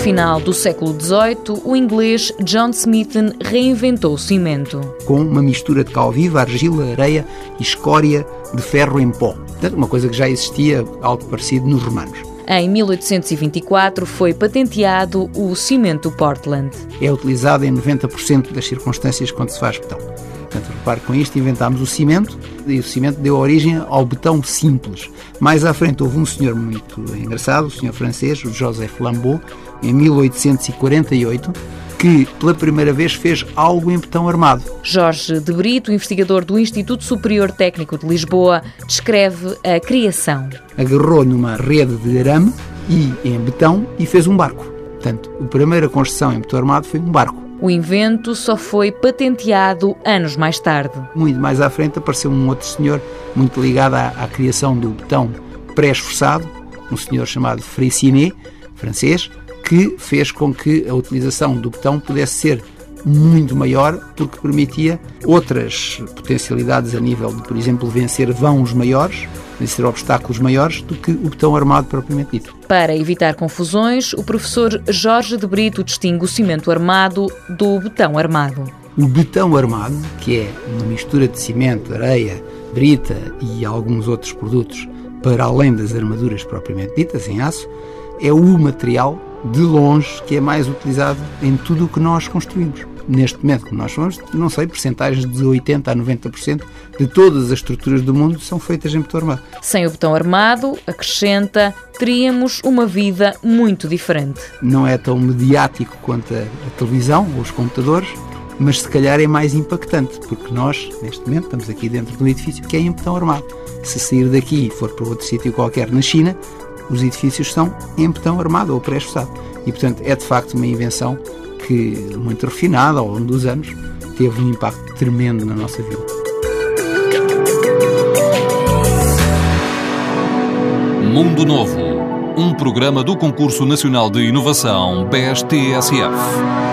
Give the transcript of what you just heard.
final do século XVIII, o inglês John Smithen reinventou o cimento. Com uma mistura de cal viva, argila, areia e escória de ferro em pó. Portanto, uma coisa que já existia, algo parecido nos romanos. Em 1824 foi patenteado o cimento Portland. É utilizado em 90% das circunstâncias quando se faz betão. Portanto, repare, com isto inventámos o cimento e o cimento deu origem ao betão simples. Mais à frente houve um senhor muito engraçado, o senhor francês, o Joseph Lambeau, em 1848, que pela primeira vez fez algo em betão armado. Jorge de Brito, investigador do Instituto Superior Técnico de Lisboa, descreve a criação. Agarrou numa rede de arame e em betão e fez um barco. Portanto, a primeira construção em betão armado foi um barco. O invento só foi patenteado anos mais tarde. Muito mais à frente apareceu um outro senhor muito ligado à, à criação do betão pré-esforçado, um senhor chamado Freycinet, francês, que fez com que a utilização do betão pudesse ser muito maior, porque permitia outras potencialidades a nível de, por exemplo, vencer vãos maiores, vencer obstáculos maiores, do que o betão armado propriamente dito. Para evitar confusões, o professor Jorge de Brito distingue o cimento armado do betão armado. O betão armado, que é uma mistura de cimento, areia, brita e alguns outros produtos, para além das armaduras propriamente ditas, em aço, é o material de longe que é mais utilizado em tudo o que nós construímos neste momento, como nós somos, não sei, porcentagens de 80% a 90% de todas as estruturas do mundo são feitas em betão armado. Sem o betão armado, acrescenta, teríamos uma vida muito diferente. Não é tão mediático quanto a, a televisão ou os computadores, mas se calhar é mais impactante, porque nós, neste momento, estamos aqui dentro de um edifício que é em betão armado. Se sair daqui e for para outro sítio qualquer na China, os edifícios são em betão armado ou pré-esforçado. E, portanto, é de facto uma invenção que, muito refinada ao longo dos anos, teve um impacto tremendo na nossa vida. Mundo Novo, um programa do Concurso Nacional de Inovação BSTSF.